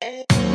And-